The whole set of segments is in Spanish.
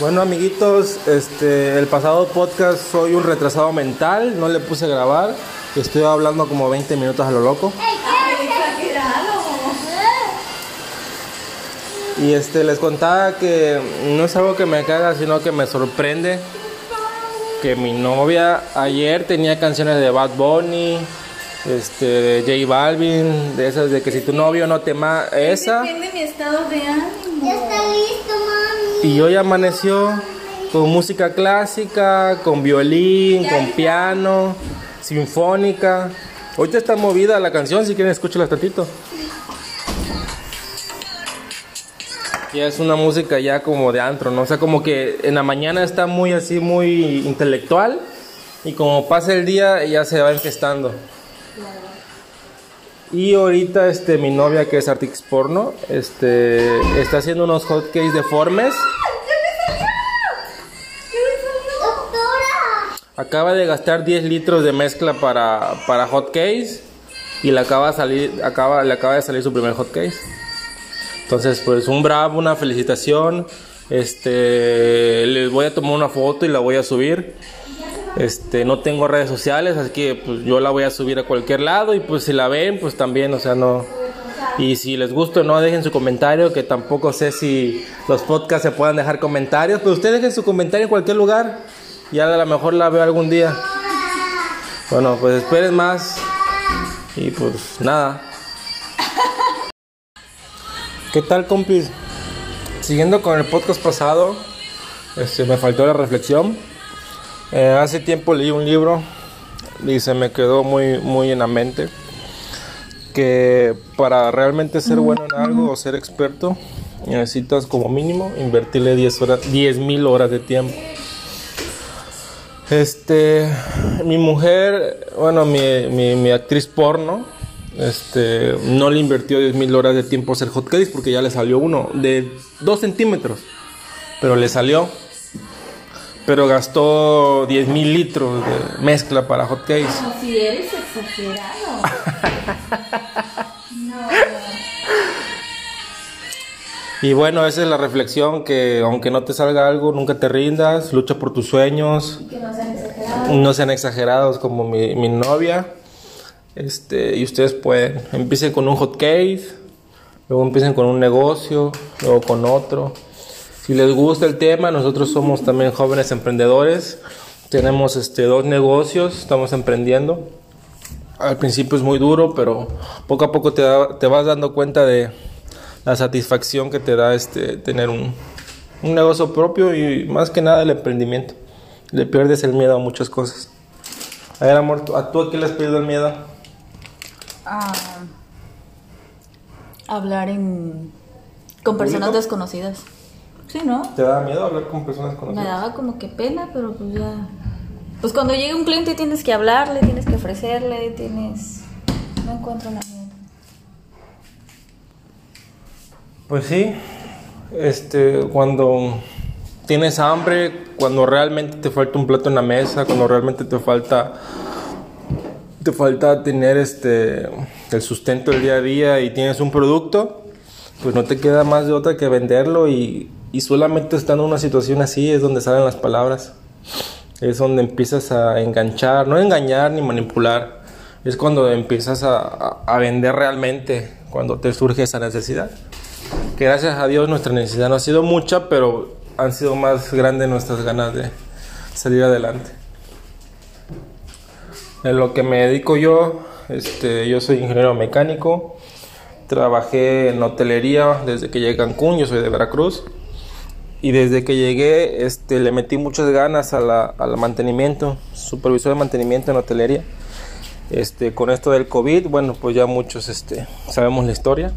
Bueno amiguitos, este, el pasado podcast soy un retrasado mental, no le puse a grabar, estoy hablando como 20 minutos a lo loco. Y este, les contaba que no es algo que me caga, sino que me sorprende que mi novia ayer tenía canciones de Bad Bunny, este, de J Balvin, de esas de que si tu novio no te ma esa. Depende mi estado de ánimo. Ya está listo. Y hoy amaneció con música clásica, con violín, con piano, sinfónica. Ahorita está movida la canción, si quieren escúchala tantito. Ya es una música ya como de antro, ¿no? O sea, como que en la mañana está muy así, muy intelectual. Y como pasa el día, ya se va infestando. Y ahorita este mi novia que es Artix Porno, este está haciendo unos hotcakes deformes. Acaba de gastar 10 litros de mezcla para, para hotcakes y le acaba de salir acaba le acaba de salir su primer hotcake. Entonces, pues un bravo, una felicitación. Este, les voy a tomar una foto y la voy a subir. Este, no tengo redes sociales, así que pues yo la voy a subir a cualquier lado y pues si la ven, pues también, o sea, no. Y si les gusta o no, dejen su comentario, que tampoco sé si los podcasts se puedan dejar comentarios, pero ustedes dejen su comentario en cualquier lugar. Ya a lo mejor la veo algún día. Bueno, pues esperen más. Y pues nada. ¿Qué tal, compis? Siguiendo con el podcast pasado, este, me faltó la reflexión. Eh, hace tiempo leí un libro y se me quedó muy, muy en la mente que para realmente ser bueno en algo o ser experto necesitas como mínimo invertirle 10 horas, 10 mil horas de tiempo. Este, mi mujer, bueno, mi, mi, mi actriz porno, este, no le invirtió 10 mil horas de tiempo a hacer hotcakes porque ya le salió uno de 2 centímetros, pero le salió. Pero gastó 10 mil litros de mezcla para hotcakes. Si eres exagerado. No. Y bueno, esa es la reflexión que aunque no te salga algo, nunca te rindas, lucha por tus sueños, Que no sean exagerados. no sean exagerados como mi, mi novia. Este, y ustedes pueden, empiecen con un hot case, luego empiecen con un negocio, luego con otro. Si les gusta el tema, nosotros somos también jóvenes emprendedores. Tenemos este, dos negocios, estamos emprendiendo. Al principio es muy duro, pero poco a poco te, da- te vas dando cuenta de la satisfacción que te da este, tener un, un negocio propio y más que nada el emprendimiento. Le pierdes el miedo a muchas cosas. A ver, amor, ¿tú- ¿a tú a qué le has perdido el miedo? Ah, hablar en con personas ¿Público? desconocidas. Sí, ¿no? ¿Te da miedo hablar con personas Me conocidas? daba como que pena, pero pues ya. Pues cuando llega un cliente tienes que hablarle, tienes que ofrecerle, tienes. No encuentro la mía. Pues sí, este, cuando tienes hambre, cuando realmente te falta un plato en la mesa, cuando realmente te falta te falta tener este el sustento del día a día y tienes un producto, pues no te queda más de otra que venderlo y, y solamente estando en una situación así es donde salen las palabras. Es donde empiezas a enganchar, no engañar ni manipular. Es cuando empiezas a, a- vender realmente, cuando te surge esa necesidad que gracias a Dios nuestra necesidad no ha sido mucha, pero han sido más grandes nuestras ganas de salir adelante. En lo que me dedico yo, este, yo soy ingeniero mecánico, trabajé en hotelería desde que llegué a Cancún, yo soy de Veracruz, y desde que llegué este, le metí muchas ganas a la- al mantenimiento, supervisor de mantenimiento en hotelería. Este, con esto del COVID, bueno, pues ya muchos este, sabemos la historia.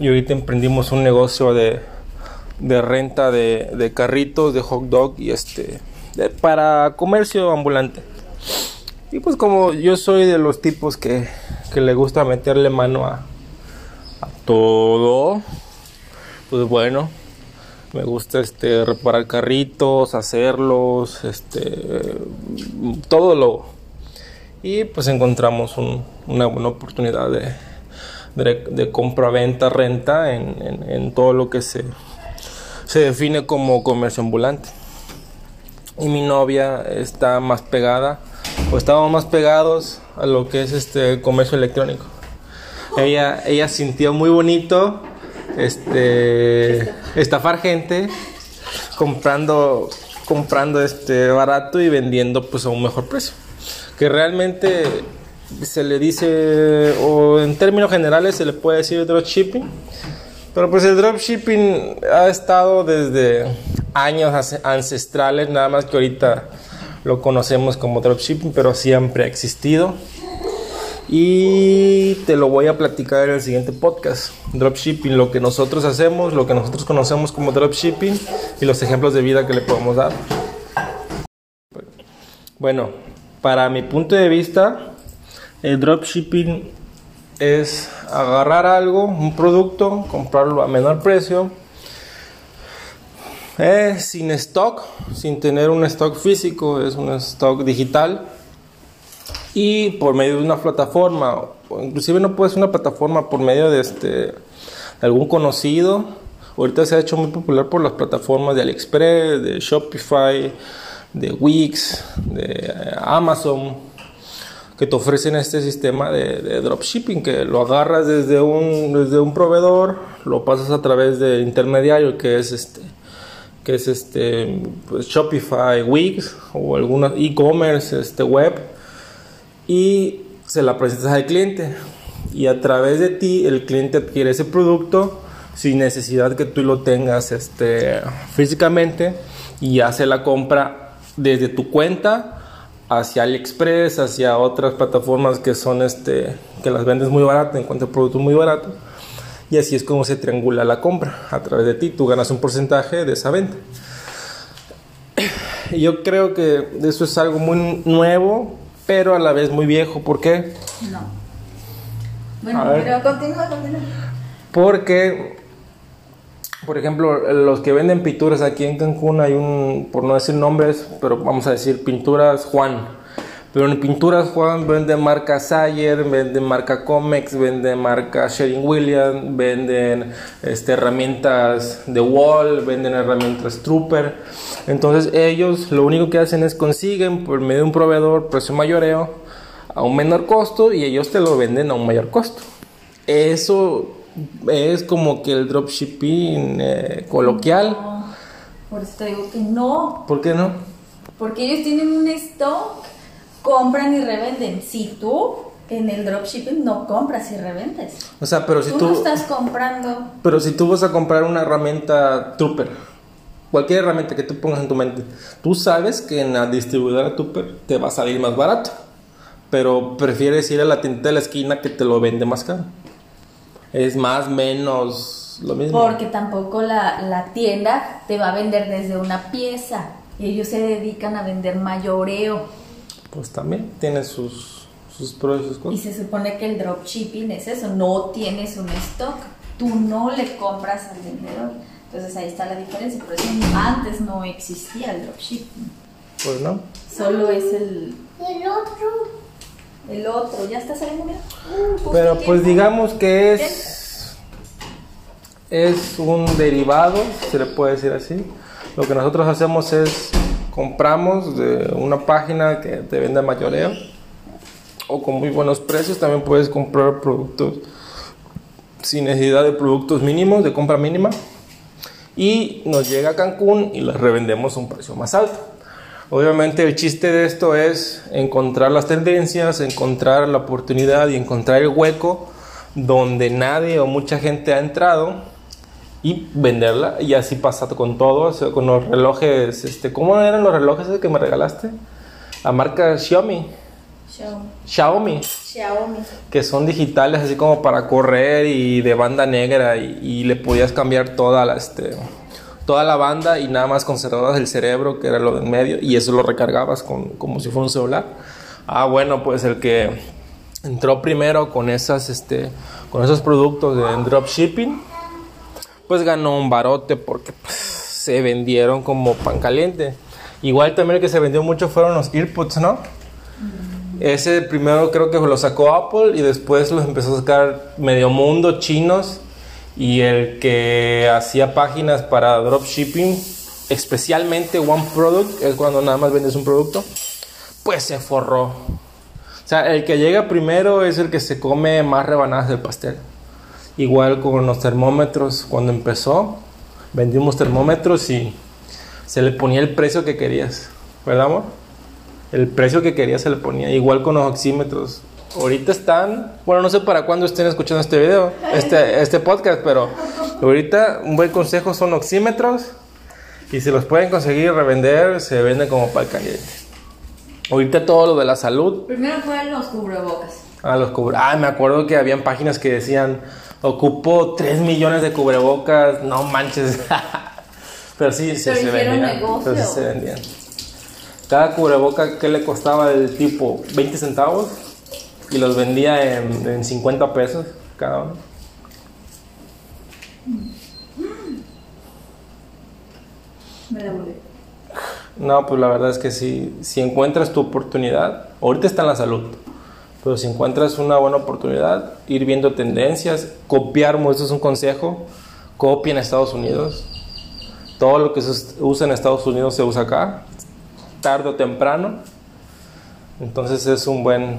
Y ahorita emprendimos un negocio de, de renta de, de carritos, de hot dog y este de- para comercio ambulante. Y pues como yo soy de los tipos que, que le gusta meterle mano a, a todo, pues bueno, me gusta este reparar carritos, hacerlos, este todo lo y pues encontramos un- una buena oportunidad de, de, de compra, venta, renta en, en- en todo lo que se se define como comercio ambulante. Y mi novia está más pegada, o estábamos más pegados a lo que es este comercio electrónico. Ella, ella sintió muy bonito este estafar gente comprando comprando este barato y vendiendo pues a un mejor precio. Que realmente se le dice o en términos generales se le puede decir dropshipping. Pero pues el dropshipping ha estado desde años ancestrales, nada más que ahorita lo conocemos como dropshipping, pero siempre ha existido y te lo voy a platicar en el siguiente podcast. Dropshipping, lo que nosotros hacemos, lo que nosotros conocemos como dropshipping y los ejemplos de vida que le podemos dar. Bueno, para mi punto de vista, el dropshipping es agarrar algo, un producto, comprarlo a menor precio, eh, sin stock, sin tener un stock físico, es un stock digital y por medio de una plataforma, inclusive no puede ser una plataforma por medio de este algún conocido. Ahorita se ha hecho muy popular por las plataformas de AliExpress, de Shopify, de Wix, de Amazon, que te ofrecen este sistema de, dropshipping, que lo agarras desde un, desde un proveedor, lo pasas a través de intermediario, que es este que es este pues Shopify, Wix o alguna e-commerce este web y se la presentas al cliente. Y a través de ti el cliente adquiere ese producto sin necesidad que tú lo tengas este, físicamente y hace la compra desde tu cuenta hacia AliExpress, hacia otras plataformas que son este que las vendes muy barato, encuentra productos muy baratos y así es como se triangula la compra a través de ti, tú ganas un porcentaje de esa venta. Yo creo que eso es algo muy nuevo pero a la vez muy viejo. ¿Por qué? No. Bueno, pero continúa, continúa. Porque, por ejemplo, los que venden pinturas aquí en Cancún hay un, por no decir nombres, pero vamos a decir pinturas Juan. Pero en pinturas Juan vende marca Sayer, vende marca Comex, vende marca Sherwin Williams, venden este, herramientas de Wall, venden herramientas Trooper. Entonces ellos lo único que hacen es consiguen por medio de un proveedor precio mayoreo a un menor costo y ellos te lo venden a un mayor costo. Eso es como que el dropshipping eh, coloquial. por eso te digo que no. ¿Por qué no? Porque ellos tienen un stock, compran y revenden. Si tú en el dropshipping no compras y revendes. O sea, pero si tú, tú no estás comprando. Pero si tú vas a comprar una herramienta Trooper cualquier herramienta que tú pongas en tu mente, tú sabes que en la distribuidora Tupper te va a salir más barato, pero prefieres ir a la tienda de la esquina que te lo vende más caro. Es más menos lo mismo. Porque tampoco la, la tienda te va a vender desde una pieza. Ellos se dedican a vender mayoreo. Pues también tiene sus, sus pros y sus cosas. Y se supone que el dropshipping es eso, no tienes un stock. Tú no le compras al vendedor entonces ahí está la diferencia, por eso antes no existía el dropshipping. Pues no. Solo es el... El otro. El otro, ya está saliendo, mira. Uh, Pero pues digamos que es... Es un derivado, se le puede decir así. Lo que nosotros hacemos es compramos de una página que te vende mayoreo o con muy buenos precios. También puedes comprar productos sin necesidad de productos mínimos, de compra mínima y nos llega a Cancún y las revendemos a un precio más alto. Obviamente el chiste de esto es encontrar las tendencias, encontrar la oportunidad y encontrar el hueco donde nadie o mucha gente ha entrado y venderla y así pasa con todo, con los relojes, este, ¿cómo eran los relojes que me regalaste? La marca Xiaomi. Xiaomi. Xiaomi. Que son digitales así como para correr y de banda negra y, le podías cambiar toda la, este, toda la banda y nada más conservabas el cerebro que era lo en medio y eso lo recargabas con, como si fuera un celular. Ah, bueno, pues el que entró primero con, esas, este, con esos productos de dropshipping, pues ganó un barote porque pues, se vendieron como pan caliente. Igual también el que se vendió mucho fueron los earpods, ¿no? Ese primero creo que lo sacó Apple y después los empezó a sacar medio mundo chinos Y el que hacía páginas para dropshipping, especialmente One Product, es cuando nada más vendes un producto, pues se forró. O sea, el que llega primero es el que se come más rebanadas del pastel. Igual con los termómetros, cuando empezó, vendimos termómetros y se le ponía el precio que querías, ¿verdad, amor? El precio que querías se le ponía. Igual con los oxímetros. Ahorita están, bueno, no sé para cuándo estén escuchando este video, este, este podcast, pero ahorita un buen consejo son oxímetros y si los pueden conseguir revender, se venden como para el caliente. Ahorita todo lo de la salud. Primero fueron los cubrebocas. Ah, los cubre. Ah, me acuerdo que habían páginas que decían, ocupo 3 millones de cubrebocas, no manches. Pero sí, Pero se vendían. Pero sí se vendían. Cada cubreboca, ¿qué le costaba del tipo? 20 centavos. Y los vendía en, en 50 pesos cada uno. Me la volví. No, pues la verdad es que sí, si encuentras tu oportunidad, ahorita está en la salud, pero si encuentras una buena oportunidad, ir viendo tendencias, copiar, esto es un consejo, copia en Estados Unidos. Todo lo que se usa en Estados Unidos se usa acá, tarde o temprano. Entonces es un buen,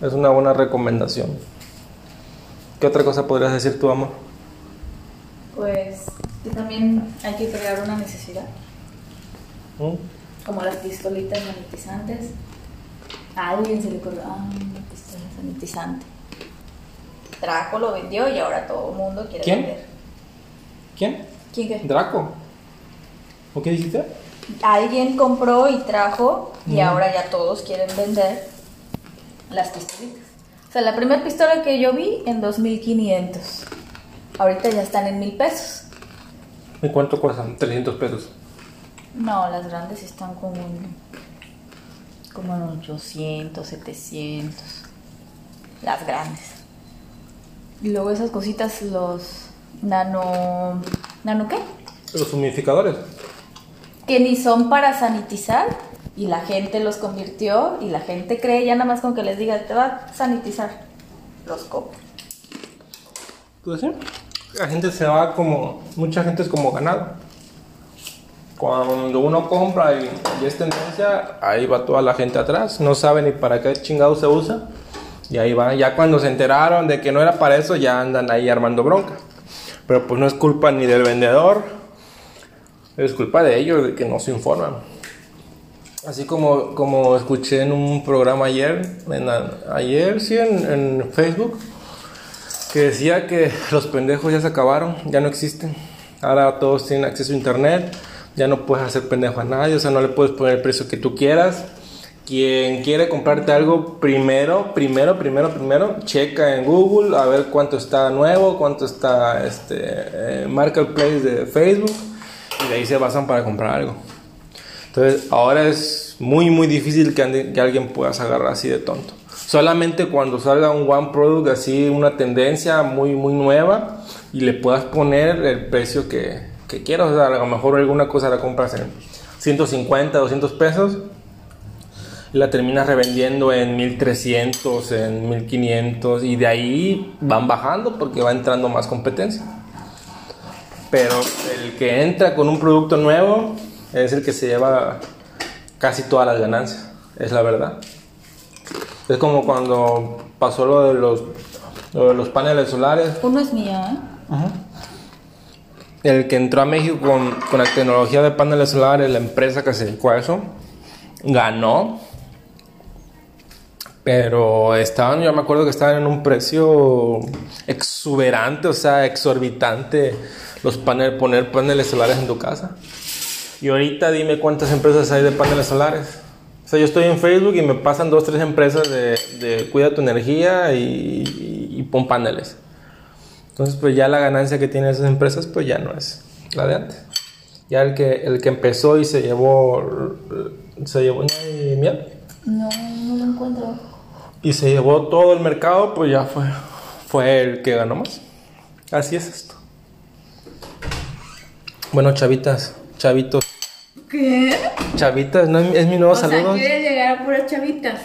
es una buena recomendación. ¿Qué otra cosa podrías decir tú, amor? Pues que también hay que crear una necesidad. ¿Mm? Como las pistolitas sanitizantes. A alguien se le ocurrió, ah, una pistola sanitizante. Draco lo vendió y ahora todo el mundo quiere ¿Quién? vender. ¿Quién? ¿Quién qué? Draco. ¿O qué dijiste? Alguien compró y trajo y ahora ya todos quieren vender las pistolitas. O sea, la primera pistola que yo vi en 2500. Ahorita ya están en mil pesos. ¿Y cuánto cuestan? 300 pesos. No, las grandes están como en, como en 800, 700. Las grandes. Y luego esas cositas, los nano... ¿Nano qué? Los humidificadores. Que ni son para sanitizar y la gente los convirtió y la gente cree ya nada más con que les diga, te va a sanitizar. Los compra. Pues sí. La gente se va como. Mucha gente es como ganado. Cuando uno compra y, es tendencia, ahí va toda la gente atrás. No sabe ni para qué chingado se usa. Y ahí va. Ya cuando se enteraron de que no era para eso, ya andan ahí armando bronca. Pero pues no es culpa ni del vendedor. Es culpa de ellos, de que no se informan. Así como, como escuché en un programa ayer, en ayer sí, en, en Facebook, que decía que los pendejos ya se acabaron, ya no existen. Ahora todos tienen acceso a internet, ya no puedes hacer pendejo a nadie, o sea, no le puedes poner el precio que tú quieras. Quien quiere comprarte algo, primero, primero, primero, primero, checa en Google a ver cuánto está nuevo, cuánto está este eh, Marketplace de Facebook, y de ahí se basan para comprar algo. Entonces, ahora es muy, muy difícil que, ande- que alguien pueda agarrar así de tonto. Solamente cuando salga un One Product así, una tendencia muy, muy nueva y le puedas poner el precio que, que quieras. O sea, a lo mejor alguna cosa la compras en 150, 200 pesos y la terminas revendiendo en 1300, en 1500 y de ahí van bajando porque va entrando más competencia. Pero el que entra con un producto nuevo es el que se lleva casi todas las ganancias, es la verdad. Es como cuando pasó lo de los, lo de los paneles solares. Uno es mía, ¿eh? El que entró a México con, con la tecnología de paneles solares, la empresa que se dedicó a eso, ganó. Pero estaban, yo me acuerdo que estaban en un precio exuberante, o sea, exorbitante, los paneles, poner paneles solares en tu casa. Y ahorita dime cuántas empresas hay de paneles solares. O sea, yo estoy en Facebook y me pasan dos, tres empresas de, de cuida tu energía y, y- y pon paneles. Entonces, pues ya la ganancia que tienen esas empresas, pues ya no es la de antes. Ya el que, el que empezó y se llevó, se llevó, ¿no miel? No, no lo encuentro. Y se llevó todo el mercado, pues ya fue, fue el que ganó más. Así es esto. Bueno, chavitas, chavitos, ¿Qué? chavitas, ¿no? es mi nuevo O sea, saludo. quiere llegar a puras chavitas.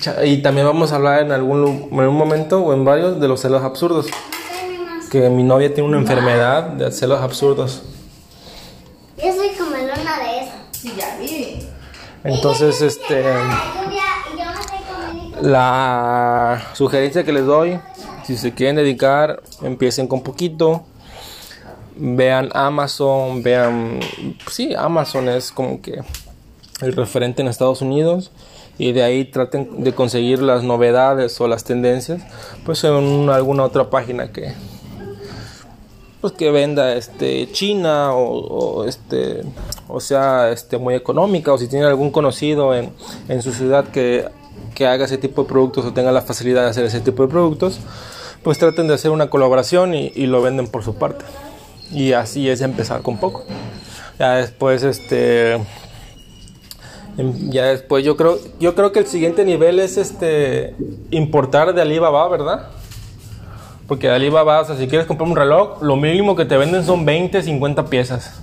Cha- Y también vamos a hablar en algún, en algún momento o en varios de los celos absurdos. Que mi novia tiene una enfermedad de celos absurdos. Yo soy comelona de eso. Sí, ya vi. Entonces, este, la sugerencia que les doy, si se quieren dedicar, empiecen con poquito. Vean Amazon, vean, sí, Amazon es como que el referente en Estados Unidos y de ahí traten de conseguir las novedades o las tendencias, pues en alguna otra página que, pues que venda este China o, o, este o sea este muy económica o si tiene algún conocido en, en su ciudad que, que haga ese tipo de productos o tenga la facilidad de hacer ese tipo de productos pues traten de hacer una colaboración y, y lo venden por su parte. Y así es empezar con poco. Ya después este em, ya después yo creo yo creo que el siguiente nivel es este importar de Alibaba verdad porque de Alibaba, o sea, si quieres comprar un reloj, lo mínimo que te venden son 20, 50 piezas.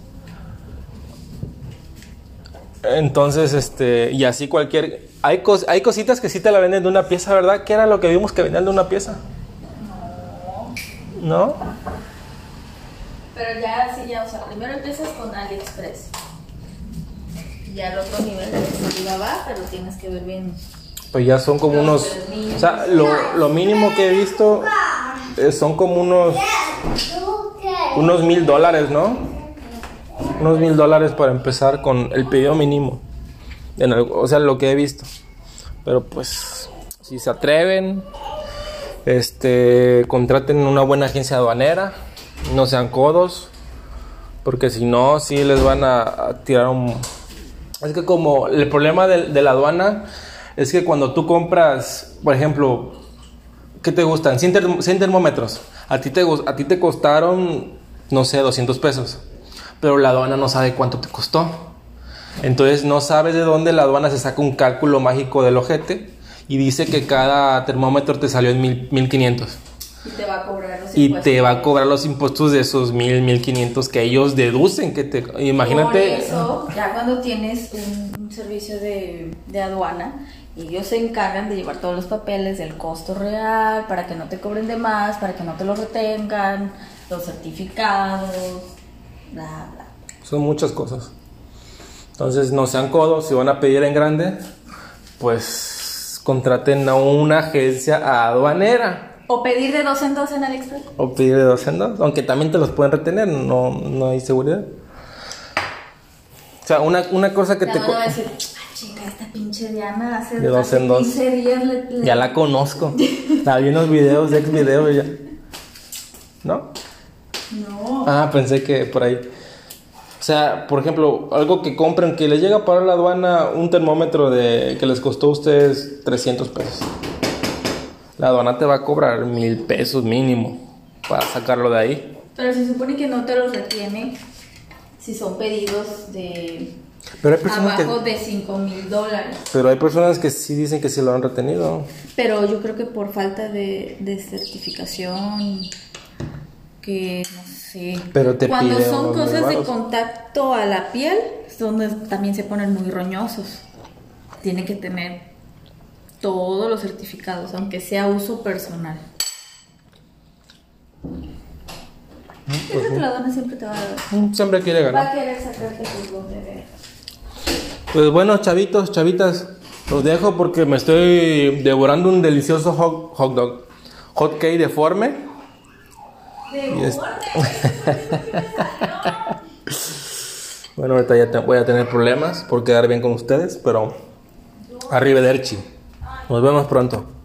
Entonces, este, y así cualquier... Hay, cos, hay cositas que sí te la venden de una pieza, ¿verdad? ¿Qué era lo que vimos que vendían de una pieza? ¿No? Pero ya, sí, ya, o sea, primero empiezas con AliExpress. Ya el otro nivel es Alibaba, pero tienes que ver bien. Pues ya son como unos... O sea, lo, lo mínimo que he visto eh, son como unos... Unos mil dólares, ¿no? Unos mil dólares para empezar con el pedido mínimo. En o sea, lo que he visto. Pero pues, si se atreven, este, contraten una buena agencia aduanera. No sean codos. Porque si no, sí les van a, tirar un... Es que como el problema de la aduana es que cuando tú compras, por ejemplo, ¿qué te gustan? 100, term- 100 termómetros. A ti, te, a ti te costaron, no sé, 200 pesos. Pero la aduana no sabe cuánto te costó. Entonces no sabes de dónde la aduana se saca un cálculo mágico del ojete y dice que cada termómetro te salió en mil- 1500. Y te va a cobrar los Y impuestos. te va a cobrar los impuestos de esos 1000, 1500 que ellos deducen que te... Imagínate... Por eso, ya cuando tienes un, un servicio de, de aduana, ellos se encargan de llevar todos los papeles del costo real para que no te cobren de más, para que no te lo retengan, los certificados, bla, bla. Son muchas cosas. Entonces no sean codos, si van a pedir en grande, pues contraten a una agencia aduanera. O pedir de dos en dos en AliExpress. O pedir de dos en dos, aunque también te los pueden retener, no, no hay seguridad. O sea, una, una cosa que Ya te... no co- le va a decir, chinga, esta pinche Diana hace, De dos hace en dos. 15 días le, le- Ya la conozco. La vi en los videos, ex videos ya. ¿No? No. Ah, pensé que por ahí. O sea, por ejemplo, algo que compren que les llega a pagar la aduana un termómetro de que les costó a ustedes 300 pesos. La aduana te va a cobrar mil pesos mínimo para sacarlo de ahí. Pero se supone que no te los retiene si son pedidos de Pero hay personas abajo que, de 5 mil dólares. pero hay personas que sí dicen que sí lo han retenido. Pero yo creo que por falta de, de certificación, que no sé. Pero te Cuando pide son cosas de contacto a la piel, es donde también se ponen muy roñosos. Tiene que tener todos los certificados, aunque sea uso personal. La dona siempre te va a dar. Siempre quiere Va a ganar. querer sacarte tus de ver. Pues bueno, chavitos, chavitas, los dejo porque me estoy devorando un delicioso hot, dog. Hot cake deforme. Bueno, ahorita ya voy a tener problemas por quedar bien con ustedes, pero arrivederci. Nos vemos pronto.